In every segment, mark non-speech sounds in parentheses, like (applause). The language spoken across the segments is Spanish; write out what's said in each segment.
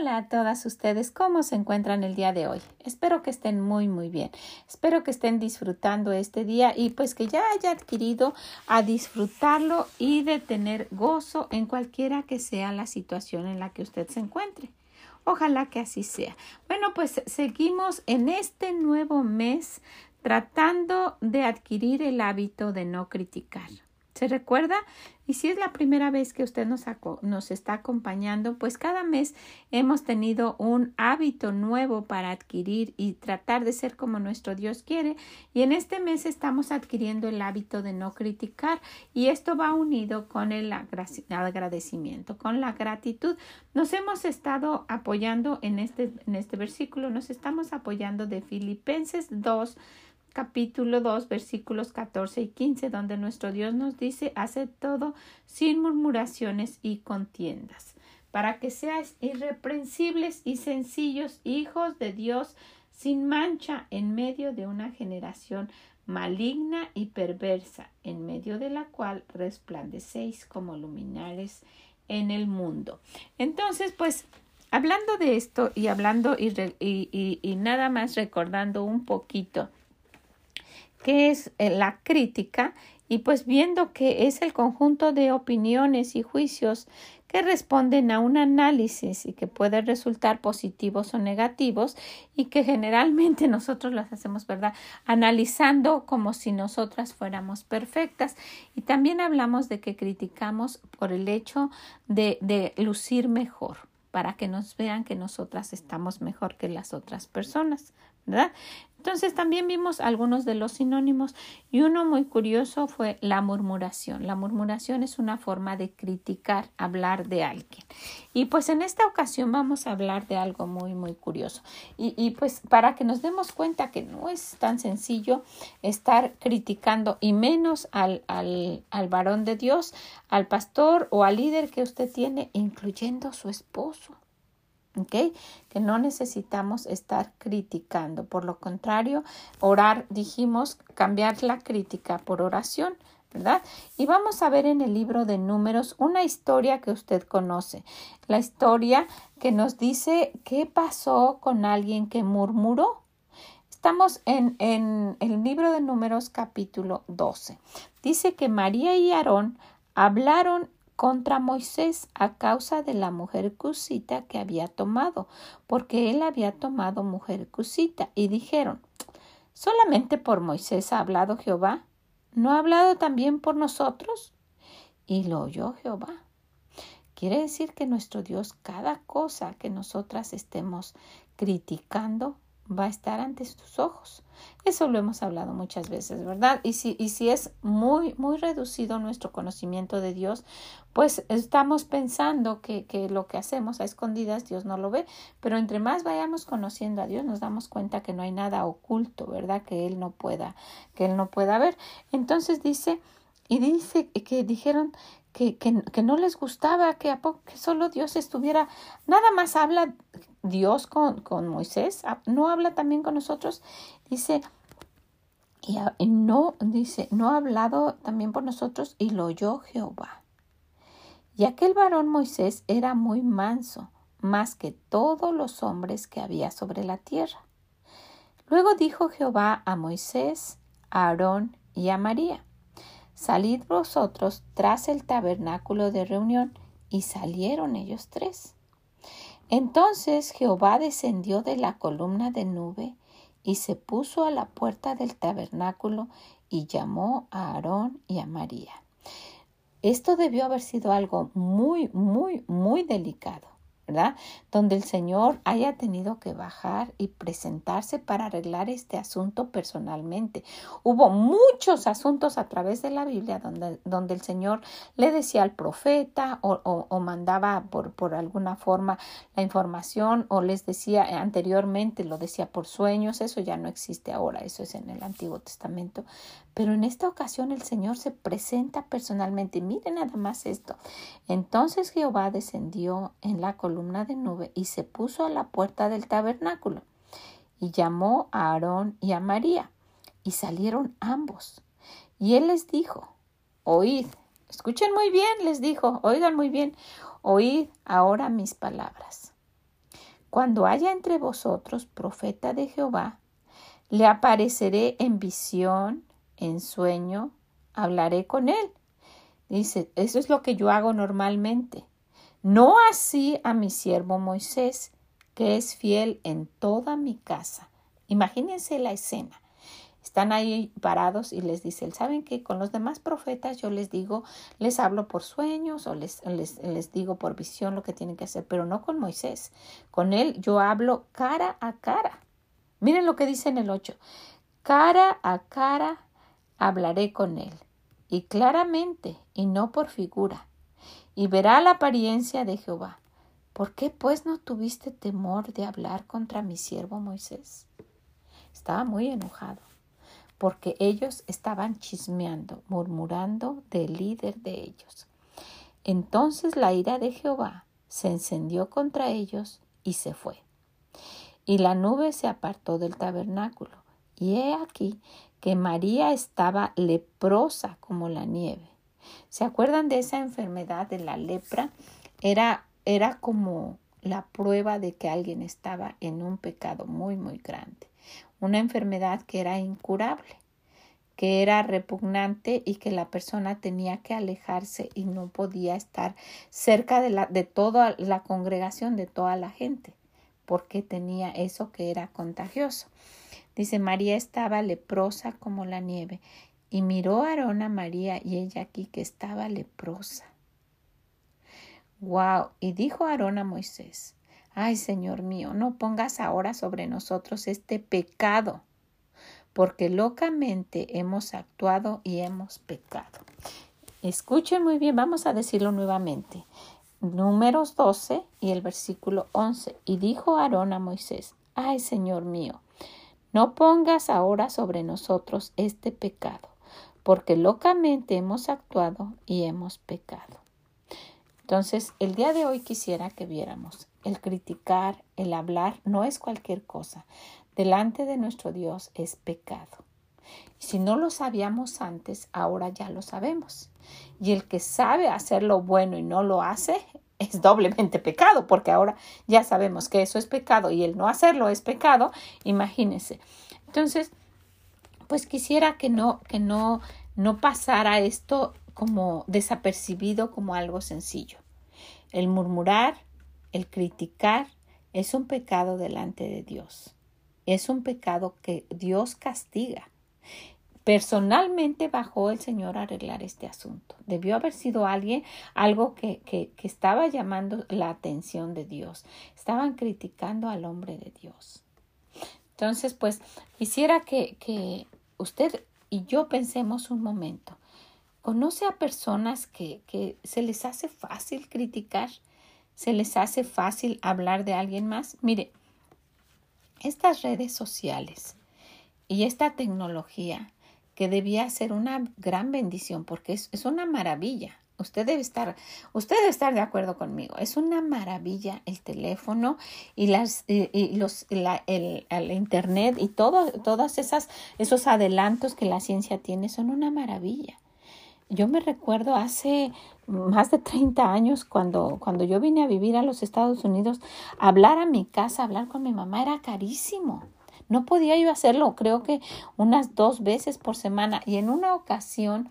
Hola a todas ustedes, ¿cómo se encuentran el día de hoy? Espero que estén muy muy bien. Espero que estén disfrutando este día y pues que ya haya adquirido a disfrutarlo y de tener gozo en cualquiera que sea la situación en la que usted se encuentre. Ojalá que así sea. Bueno, pues seguimos en este nuevo mes tratando de adquirir el hábito de no criticar. ¿Se recuerda? Y si es la primera vez que usted nos, está acompañando, pues cada mes hemos tenido un hábito nuevo para adquirir y tratar de ser como nuestro Dios quiere. Y en este mes estamos adquiriendo el hábito de no criticar y esto va unido con el agradecimiento, con la gratitud. Nos hemos estado apoyando en este, en este versículo, nos estamos apoyando de Filipenses 2 capítulo 2 versículos 14 y 15 donde nuestro Dios nos dice hace todo sin murmuraciones y contiendas para que seáis irreprensibles y sencillos hijos de Dios sin mancha en medio de una generación maligna y perversa en medio de la cual resplandecéis como luminares en el mundo. Entonces pues hablando de esto y hablando y, y, y nada más recordando un poquito qué es eh, la crítica y pues viendo que es el conjunto de opiniones y juicios que responden a un análisis y que pueden resultar positivos o negativos y que generalmente (laughs) nosotros las hacemos, ¿verdad? Analizando como si nosotras fuéramos perfectas. Y también hablamos de que criticamos por el hecho de, de lucir mejor, para que nos vean que nosotras estamos mejor que las otras personas, ¿verdad? Entonces también vimos algunos de los sinónimos y uno muy curioso fue la murmuración. La murmuración es una forma de criticar, hablar de alguien. Y pues en esta ocasión vamos a hablar de algo muy, muy curioso. Y, y pues para que nos demos cuenta que no es tan sencillo estar criticando y menos al, al, al varón de Dios, al pastor o al líder que usted tiene, incluyendo su esposo. ¿Ok? Que no necesitamos estar criticando. Por lo contrario, orar, dijimos, cambiar la crítica por oración. ¿verdad? Y vamos a ver en el libro de números una historia que usted conoce, la historia que nos dice qué pasó con alguien que murmuró. Estamos en, en el libro de números capítulo 12. Dice que María y Aarón hablaron contra Moisés a causa de la mujer cusita que había tomado, porque él había tomado mujer cusita, y dijeron ¿Solamente por Moisés ha hablado Jehová? ¿No ha hablado también por nosotros? Y lo oyó Jehová. Quiere decir que nuestro Dios, cada cosa que nosotras estemos criticando, va a estar ante tus ojos. Eso lo hemos hablado muchas veces, ¿verdad? Y si, y si es muy, muy reducido nuestro conocimiento de Dios, pues estamos pensando que, que lo que hacemos a escondidas Dios no lo ve, pero entre más vayamos conociendo a Dios, nos damos cuenta que no hay nada oculto, ¿verdad? Que Él no pueda, que Él no pueda ver. Entonces dice, y dice que dijeron que, que, que, no les gustaba que, que solo Dios estuviera. Nada más habla Dios con, con Moisés, no habla también con nosotros. Dice, y, no, dice, no ha hablado también por nosotros y lo oyó Jehová. Y aquel varón Moisés era muy manso, más que todos los hombres que había sobre la tierra. Luego dijo Jehová a Moisés, a Aarón y a María, Salid vosotros tras el tabernáculo de reunión, y salieron ellos tres. Entonces Jehová descendió de la columna de nube y se puso a la puerta del tabernáculo y llamó a Aarón y a María. Esto debió haber sido algo muy, muy, muy delicado. Donde el Señor haya tenido que bajar y presentarse para arreglar este asunto personalmente. Hubo muchos asuntos a través de la Biblia donde, donde el Señor le decía al profeta o, o, mandaba por, por alguna forma la información o les decía anteriormente, lo decía por sueños, eso ya no existe ahora, eso es en el Antiguo Testamento. Pero en esta ocasión el Señor se presenta personalmente. Miren nada más esto. Entonces Jehová descendió en la columna de nube y se puso a la puerta del tabernáculo y llamó a Aarón y a María y salieron ambos. Y él les dijo, oíd, escuchen muy bien, les dijo, oigan muy bien, oíd ahora mis palabras. Cuando haya entre vosotros profeta de Jehová, le apareceré en visión, en sueño, hablaré con él. Dice, eso es lo que yo hago normalmente. No así a mi siervo Moisés, que es fiel en toda mi casa. Imagínense la escena. Están ahí parados y les dice, ¿saben que Con los demás profetas yo les digo, les hablo por sueños o les, les, les digo por visión lo que tienen que hacer, pero no con Moisés. Con él yo hablo cara a cara. Miren lo que dice en el 8. Cara a cara hablaré con él, y claramente, y no por figura, y verá la apariencia de Jehová. ¿Por qué pues no tuviste temor de hablar contra mi siervo Moisés? Estaba muy enojado, porque ellos estaban chismeando, murmurando del líder de ellos. Entonces la ira de Jehová se encendió contra ellos y se fue. Y la nube se apartó del tabernáculo. Y he aquí que María estaba leprosa como la nieve. ¿Se acuerdan de esa enfermedad de la lepra? Era, era como la prueba de que alguien estaba en un pecado muy, muy grande. Una enfermedad que era incurable, que era repugnante y que la persona tenía que alejarse y no podía estar cerca de, la, de toda la congregación, de toda la gente porque tenía eso que era contagioso. Dice, María estaba leprosa como la nieve, y miró Aarón a María y ella aquí que estaba leprosa. Wow, y dijo Aarón a Moisés, Ay, Señor mío, no pongas ahora sobre nosotros este pecado, porque locamente hemos actuado y hemos pecado. Escuchen muy bien, vamos a decirlo nuevamente. Números 12 y el versículo 11. Y dijo Aarón a Moisés, Ay, Señor mío, no pongas ahora sobre nosotros este pecado, porque locamente hemos actuado y hemos pecado. Entonces, el día de hoy quisiera que viéramos, el criticar, el hablar, no es cualquier cosa. Delante de nuestro Dios es pecado. Si no lo sabíamos antes, ahora ya lo sabemos. Y el que sabe hacer lo bueno y no lo hace (laughs) es doblemente pecado, porque ahora ya sabemos que eso es pecado y el no hacerlo es pecado, imagínense. Entonces, pues quisiera que no, que no, no pasara esto como desapercibido como algo sencillo. El murmurar, el criticar, es un pecado delante de Dios. Es un pecado que Dios castiga. Personalmente bajó el Señor a arreglar este asunto. Debió haber sido alguien, algo que, que, estaba llamando la atención de Dios. Estaban criticando al hombre de Dios. Entonces, pues, quisiera que, que usted y yo pensemos un momento. ¿Conoce a personas que, que se les hace fácil criticar? ¿Se les hace fácil hablar de alguien más? Mire, estas redes sociales y esta tecnología que debía ser una gran bendición porque es, una maravilla. Usted debe estar, usted debe estar de acuerdo conmigo. Es una maravilla el teléfono y las y, los el, internet y todo, todas esas esos adelantos que la ciencia tiene son una maravilla. Yo me recuerdo hace más de 30 años cuando, cuando yo vine a vivir a los Estados Unidos, hablar a mi casa, hablar con mi mamá era carísimo. No podía yo hacerlo, creo que unas dos veces por semana. Y en una ocasión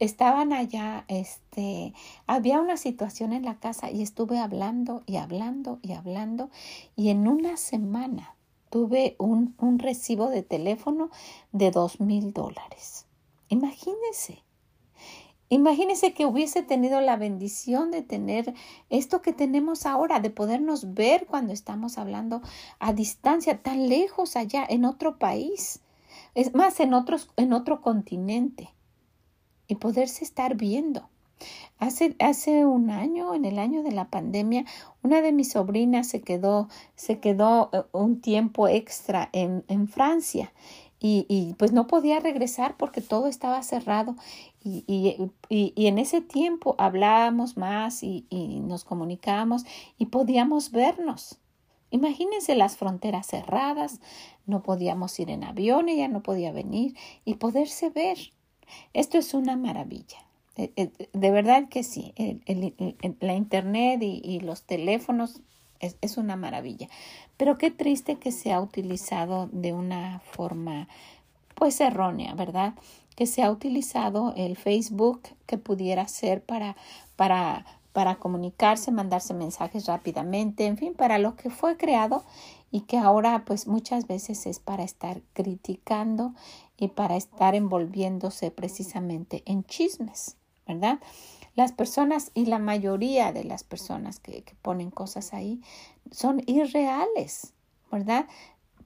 estaban allá, este, había una situación en la casa y estuve hablando y hablando y hablando. Y en una semana tuve un, un recibo de teléfono de dos mil dólares. Imagínense. Imagínese que hubiese tenido la bendición de tener esto que tenemos ahora, de podernos ver cuando estamos hablando a distancia, tan lejos allá, en otro país, es más, en, otros, en otro continente, y poderse estar viendo. Hace, hace un año, en el año de la pandemia, una de mis sobrinas se quedó, se quedó eh, un tiempo extra en, en Francia y, y, pues no podía regresar porque todo estaba cerrado y, y, y en ese tiempo hablábamos más y, nos comunicábamos y podíamos vernos. Imagínense las fronteras cerradas, no podíamos ir en avión, ella no podía venir y poderse ver. Esto es una maravilla. Eh, eh, de verdad que sí, la internet y, los teléfonos es, es, una maravilla. Pero qué triste que se ha utilizado de una forma pues errónea, ¿verdad? Que se ha utilizado el Facebook que pudiera ser para, para, para comunicarse, mandarse mensajes rápidamente, en fin, para lo que fue creado y que ahora pues muchas veces es para estar criticando y para estar envolviéndose precisamente en chismes, ¿verdad? Las personas y la mayoría de las personas que, ponen cosas ahí son irreales, ¿verdad?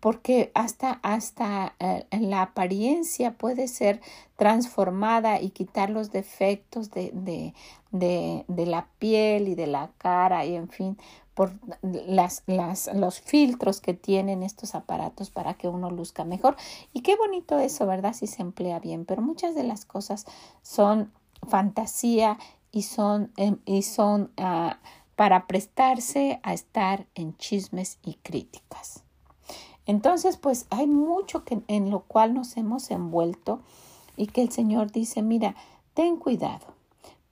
porque hasta, hasta eh, la apariencia puede ser transformada y quitar los defectos de, de, de, de, la piel y de la cara y en fin, por las, las, los filtros que tienen estos aparatos para que uno luzca mejor. Y qué bonito eso, ¿verdad? Si se emplea bien, pero muchas de las cosas son fantasía y son, em, y son ah, para prestarse a estar en chismes y críticas. Entonces, pues hay mucho que, en lo cual nos hemos envuelto y que el Señor dice, mira, ten cuidado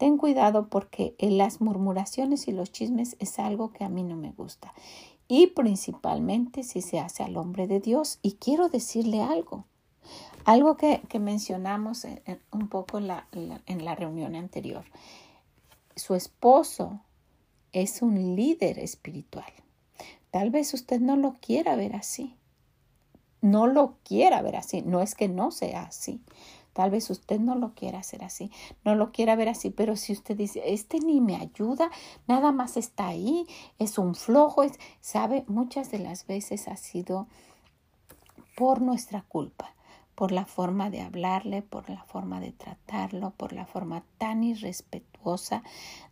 Ten cuidado porque las murmuraciones y los chismes es algo que a mí no me gusta. Y principalmente si se hace al hombre de Dios. Y quiero decirle algo. Algo que, mencionamos un poco la, en la reunión anterior. Su esposo es un líder espiritual. Tal vez usted no lo quiera ver así. No lo quiera ver así. No es que no sea así. Tal vez usted no lo quiera hacer así, no lo quiera ver así, pero si usted dice, este ni me ayuda, nada más está ahí, es un flojo, es, sabe, muchas de las veces ha sido por nuestra culpa, por la forma de hablarle, por la forma de tratarlo, por la forma tan irrespetuosa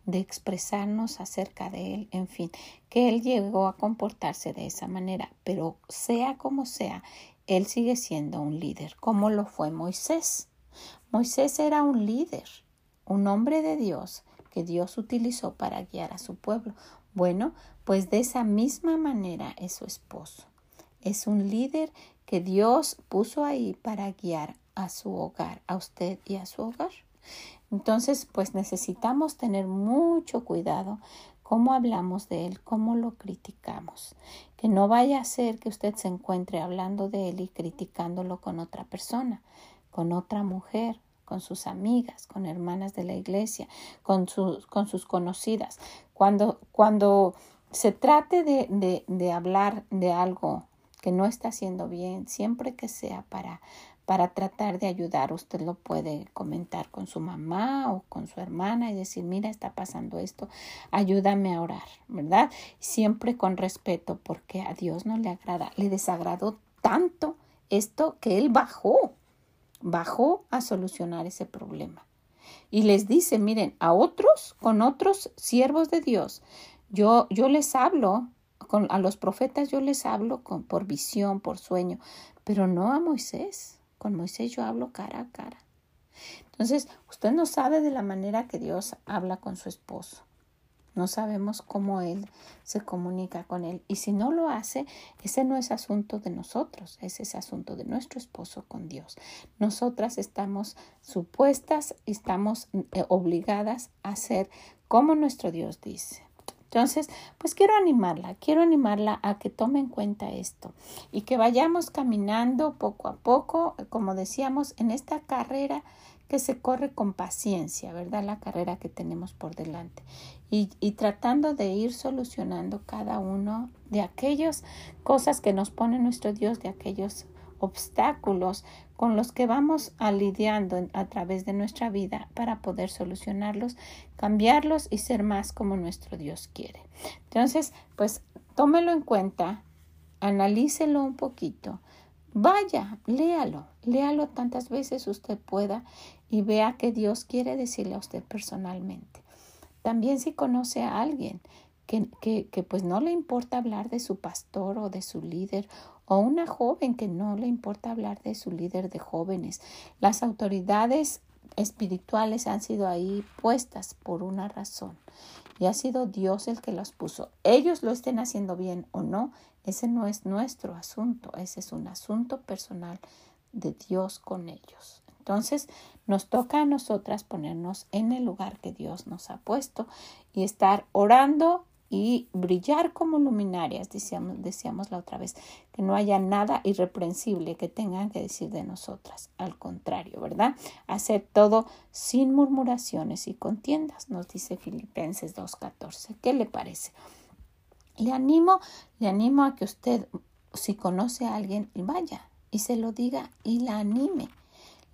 de expresarnos acerca de él, en fin, que él llegó a comportarse de esa manera, pero sea como sea, él sigue siendo un líder, como lo fue Moisés. Moisés era un líder, un hombre de Dios que Dios utilizó para guiar a su pueblo. Bueno, pues de esa misma manera es su esposo. Es un líder que Dios puso ahí para guiar a su hogar, a usted y a su hogar. Entonces, pues necesitamos tener mucho cuidado cómo hablamos de él, cómo lo criticamos. Que no vaya a ser que usted se encuentre hablando de él y criticándolo con otra persona con otra mujer, con sus amigas, con hermanas de la iglesia, con sus, con sus conocidas. Cuando, cuando se trate de, de, de hablar de algo que no está haciendo bien, siempre que sea para, para tratar de ayudar, usted lo puede comentar con su mamá o con su hermana y decir, mira, está pasando esto, ayúdame a orar, ¿verdad? Siempre con respeto, porque a Dios no le agrada, le desagradó tanto esto que él bajó bajó a solucionar ese problema. Y les dice, miren, a otros, con otros siervos de Dios, yo, yo les hablo, con, a los profetas yo les hablo con, por visión, por sueño, pero no a Moisés. Con Moisés yo hablo cara a cara. Entonces, usted no sabe de la manera que Dios habla con su esposo. No sabemos cómo Él se comunica con Él. Y si no lo hace, ese no es asunto de nosotros, ese es asunto de nuestro esposo con Dios. Nosotras estamos supuestas, estamos eh, obligadas a hacer como nuestro Dios dice. Entonces, pues quiero animarla, quiero animarla a que tome en cuenta esto y que vayamos caminando poco a poco, como decíamos, en esta carrera que se corre con paciencia, ¿verdad? La carrera que tenemos por delante. Y, tratando de ir solucionando cada uno de aquellas cosas que nos pone nuestro Dios, de aquellos obstáculos con los que vamos a lidiando a través de nuestra vida para poder solucionarlos, cambiarlos y ser más como nuestro Dios quiere. Entonces, pues tómelo en cuenta, analícelo un poquito, vaya, léalo, léalo tantas veces usted pueda y vea que Dios quiere decirle a usted personalmente. También si conoce a alguien que, que, pues no le importa hablar de su pastor o de su líder o una joven que no le importa hablar de su líder de jóvenes. Las autoridades espirituales han sido ahí puestas por una razón y ha sido Dios el que los puso. Ellos lo estén haciendo bien o no, ese no es nuestro asunto, ese es un asunto personal de Dios con ellos. Entonces nos toca a nosotras ponernos en el lugar que Dios nos ha puesto y estar orando y brillar como luminarias, decíamos, decíamos la otra vez, que no haya nada irreprensible que tengan que decir de nosotras. Al contrario, ¿verdad? Hacer todo sin murmuraciones y contiendas, nos dice Filipenses 2.14. ¿Qué le parece? Le animo, le animo a que usted, si conoce a alguien, vaya y se lo diga y la anime.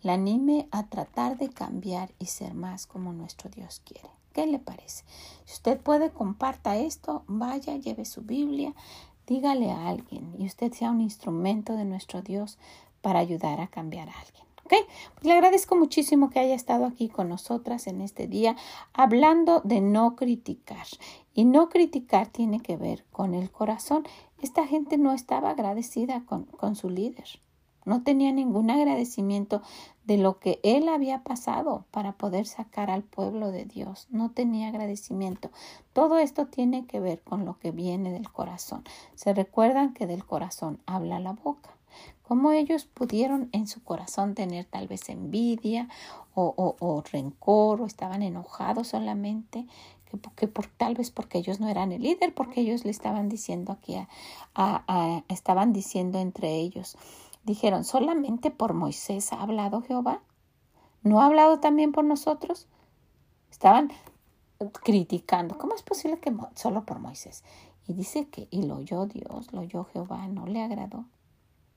La anime a tratar de cambiar y ser más como nuestro Dios quiere. ¿Qué le parece? Si usted puede, comparta esto, vaya, lleve su Biblia, dígale a alguien y usted sea un instrumento de nuestro Dios para ayudar a cambiar a alguien. ¿Ok? Pues le agradezco muchísimo que haya estado aquí con nosotras en este día hablando de no criticar. Y no criticar tiene que ver con el corazón. Esta gente no estaba agradecida con, con su líder. No tenía ningún agradecimiento de lo que él había pasado para poder sacar al pueblo de Dios. No tenía agradecimiento. Todo esto tiene que ver con lo que viene del corazón. Se recuerdan que del corazón habla la boca. ¿Cómo ellos pudieron en su corazón tener tal vez envidia o, rencor o estaban enojados solamente? Que, por, tal vez porque ellos no eran el líder, porque ellos le estaban diciendo aquí, a, estaban diciendo entre ellos, Dijeron, ¿solamente por Moisés ha hablado Jehová? ¿No ha hablado también por nosotros? Estaban criticando. ¿Cómo es posible que solo por Moisés? Y dice que, y lo oyó Dios, lo oyó Jehová, no le agradó.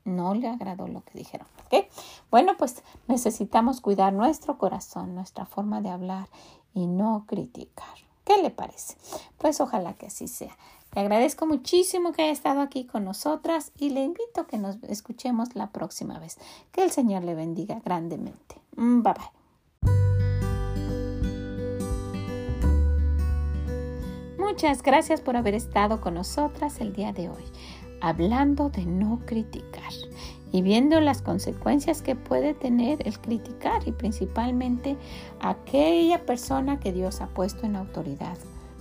No le agradó lo que dijeron. ¿ok? Bueno, pues necesitamos cuidar nuestro corazón, nuestra forma de hablar y no criticar. ¿Qué le parece? Pues ojalá que así sea. Le agradezco muchísimo que haya estado aquí con nosotras y le invito a que nos escuchemos la próxima vez. Que el Señor le bendiga grandemente. Mm, bye bye. Muchas gracias por haber estado con nosotras el día de hoy, hablando de no criticar y viendo las consecuencias que puede tener el criticar y principalmente aquella persona que Dios ha puesto en autoridad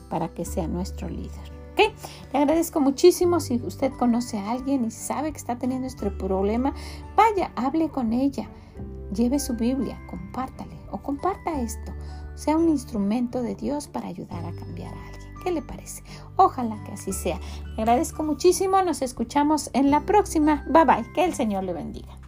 para que sea nuestro líder. Le agradezco muchísimo si usted conoce a alguien y sabe que está teniendo este problema, vaya, hable con ella, lleve su Biblia, compártale o comparta esto. Sea un instrumento de Dios para ayudar a cambiar a alguien. ¿Qué le parece? Ojalá que así sea. Le agradezco muchísimo. Nos escuchamos en la próxima. Bye bye. Que el Señor le bendiga.